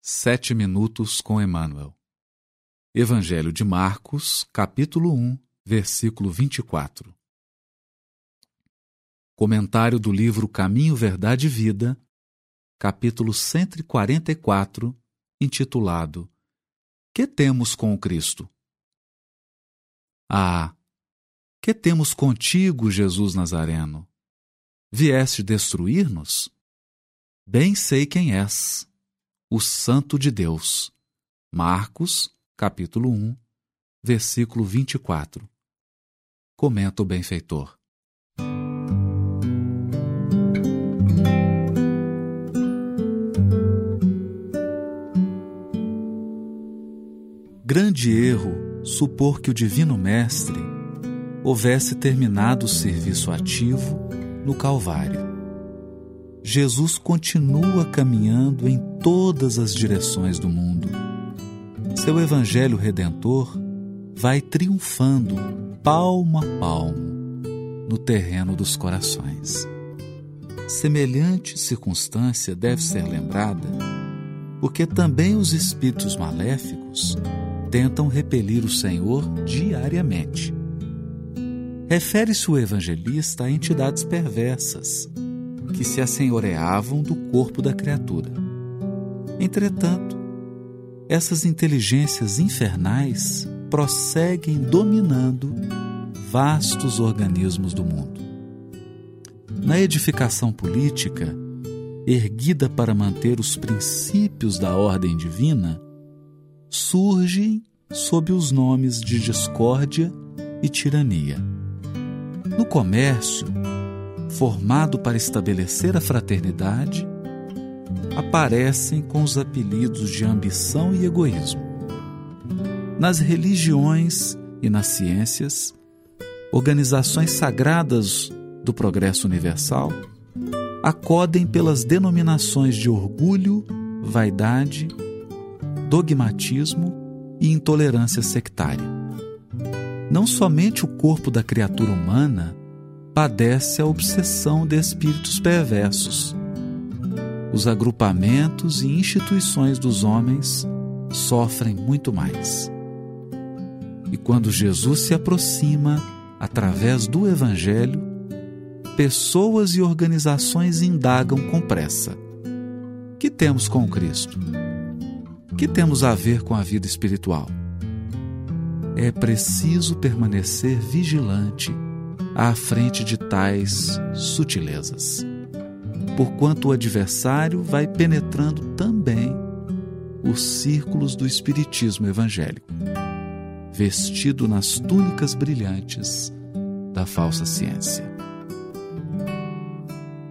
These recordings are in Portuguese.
Sete minutos com Emmanuel. Evangelho de Marcos, capítulo 1, versículo 24. Comentário do livro Caminho, Verdade e Vida, capítulo 144, intitulado Que temos com o Cristo? Ah, que temos contigo, Jesus Nazareno? Vieste destruir-nos? Bem sei quem és o Santo de Deus. Marcos, capítulo 1, versículo 24. Comenta o benfeitor. Grande erro supor que o Divino Mestre houvesse terminado o serviço ativo no Calvário Jesus continua caminhando em todas as direções do mundo. Seu Evangelho Redentor vai triunfando palmo a palmo no terreno dos corações. Semelhante circunstância deve ser lembrada porque também os espíritos maléficos tentam repelir o Senhor diariamente. Refere-se o evangelista a entidades perversas que se assenhoreavam do corpo da criatura. Entretanto, essas inteligências infernais prosseguem dominando vastos organismos do mundo. Na edificação política, erguida para manter os princípios da ordem divina, surgem sob os nomes de discórdia e tirania. No comércio, formado para estabelecer a fraternidade, aparecem com os apelidos de ambição e egoísmo. Nas religiões e nas ciências, organizações sagradas do progresso universal acodem pelas denominações de orgulho, vaidade, dogmatismo e intolerância sectária. Não somente o corpo da criatura humana padece a obsessão de espíritos perversos. Os agrupamentos e instituições dos homens sofrem muito mais. E quando Jesus se aproxima através do Evangelho, pessoas e organizações indagam com pressa: que temos com Cristo? Que temos a ver com a vida espiritual? É preciso permanecer vigilante à frente de tais sutilezas. Porquanto o adversário vai penetrando também os círculos do espiritismo evangélico, vestido nas túnicas brilhantes da falsa ciência.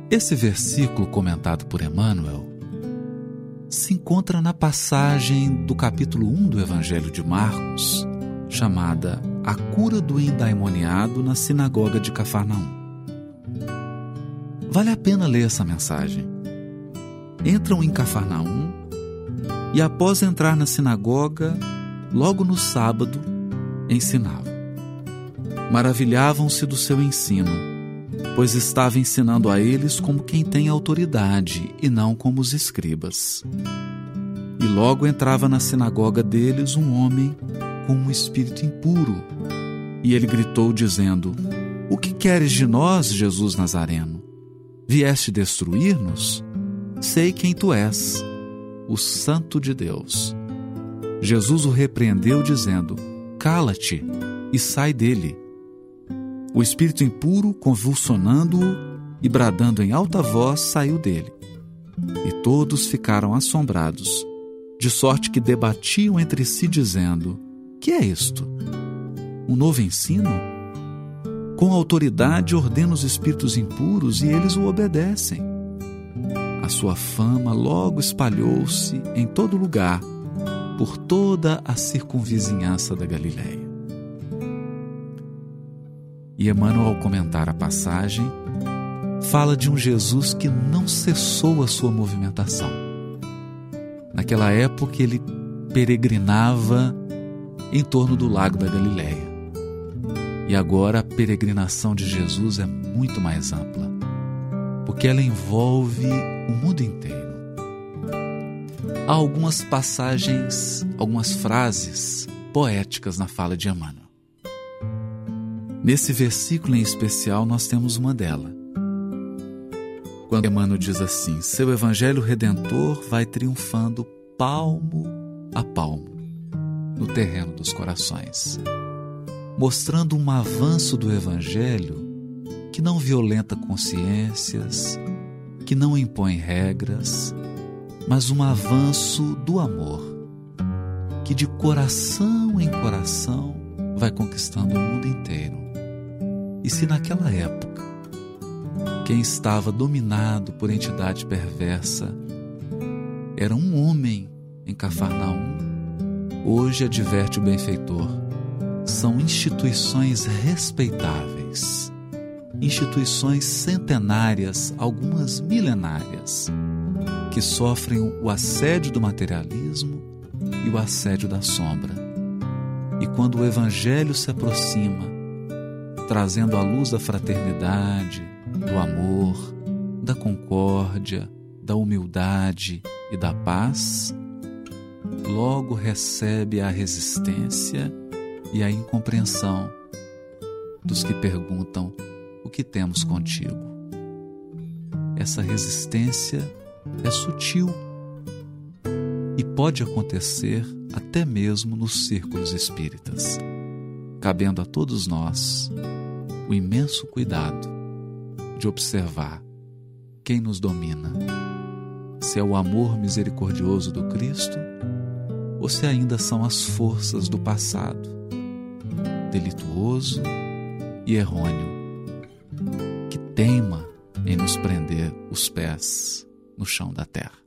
Esse versículo comentado por Emmanuel se encontra na passagem do capítulo 1 do Evangelho de Marcos, chamada A Cura do Endaimoniado na Sinagoga de Cafarnaum. Vale a pena ler essa mensagem. Entram em Cafarnaum e, após entrar na sinagoga, logo no sábado, ensinavam. Maravilhavam-se do seu ensino, pois estava ensinando a eles como quem tem autoridade e não como os escribas. E logo entrava na sinagoga deles um homem com um espírito impuro. E ele gritou, dizendo: O que queres de nós, Jesus Nazareno? Vieste destruir-nos? Sei quem tu és, o Santo de Deus. Jesus o repreendeu, dizendo: Cala-te e sai dele. O espírito impuro, convulsionando-o e bradando em alta voz, saiu dele. E todos ficaram assombrados, de sorte que debatiam entre si, dizendo: que é isto? Um novo ensino? Com autoridade ordena os espíritos impuros e eles o obedecem. A sua fama logo espalhou-se em todo lugar, por toda a circunvizinhança da Galiléia. E Emmanuel, ao comentar a passagem, fala de um Jesus que não cessou a sua movimentação. Naquela época, ele peregrinava em torno do lago da Galileia. E agora a peregrinação de Jesus é muito mais ampla, porque ela envolve o mundo inteiro. Há algumas passagens, algumas frases poéticas na fala de Emmanuel. Nesse versículo em especial, nós temos uma dela. Quando Emmanuel diz assim: Seu evangelho redentor vai triunfando palmo a palmo no terreno dos corações, mostrando um avanço do evangelho que não violenta consciências, que não impõe regras, mas um avanço do amor, que de coração em coração vai conquistando o mundo inteiro. E se naquela época quem estava dominado por entidade perversa era um homem em Cafarnaum, hoje adverte o benfeitor, são instituições respeitáveis, instituições centenárias, algumas milenárias que sofrem o assédio do materialismo e o assédio da sombra. E quando o Evangelho se aproxima, trazendo a luz da fraternidade, do amor, da concórdia, da humildade e da paz, logo recebe a resistência e a incompreensão dos que perguntam: O que temos contigo? Essa resistência é sutil e pode acontecer até mesmo nos círculos espíritas, cabendo a todos nós o imenso cuidado de observar quem nos domina, se é o amor misericordioso do Cristo ou se ainda são as forças do passado, delituoso e errôneo, que teima em nos prender os pés no chão da terra.